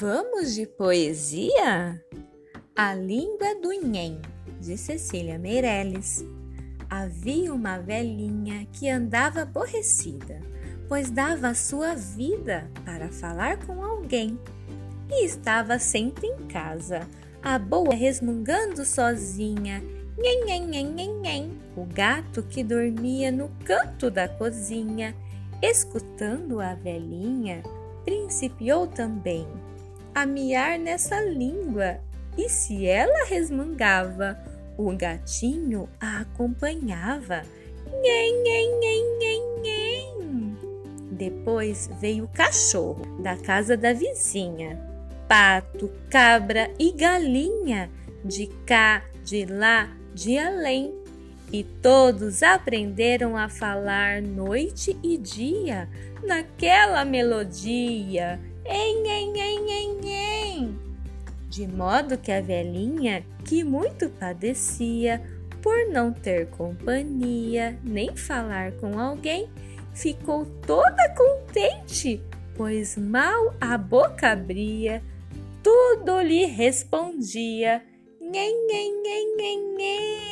Vamos de poesia? A língua do Nhem, de Cecília Meirelles. Havia uma velhinha que andava aborrecida, pois dava a sua vida para falar com alguém. E estava sempre em casa, a boa resmungando sozinha, nhen, nhen, nhen, nhen, nhen, o gato que dormia no canto da cozinha, escutando a velhinha, principiou também a miar nessa língua, e se ela resmungava, o gatinho a acompanhava. Nhen, nhen, nhen, nhen, nhen. Depois veio o cachorro da casa da vizinha, pato, cabra e galinha, de cá, de lá, de além. E todos aprenderam a falar noite e dia naquela melodia em, em, em, em, em. De modo que a velhinha, que muito padecia por não ter companhia nem falar com alguém, ficou toda contente, pois mal a boca abria, tudo lhe respondia. Nhen, nhen, nhen, nhen, nhen.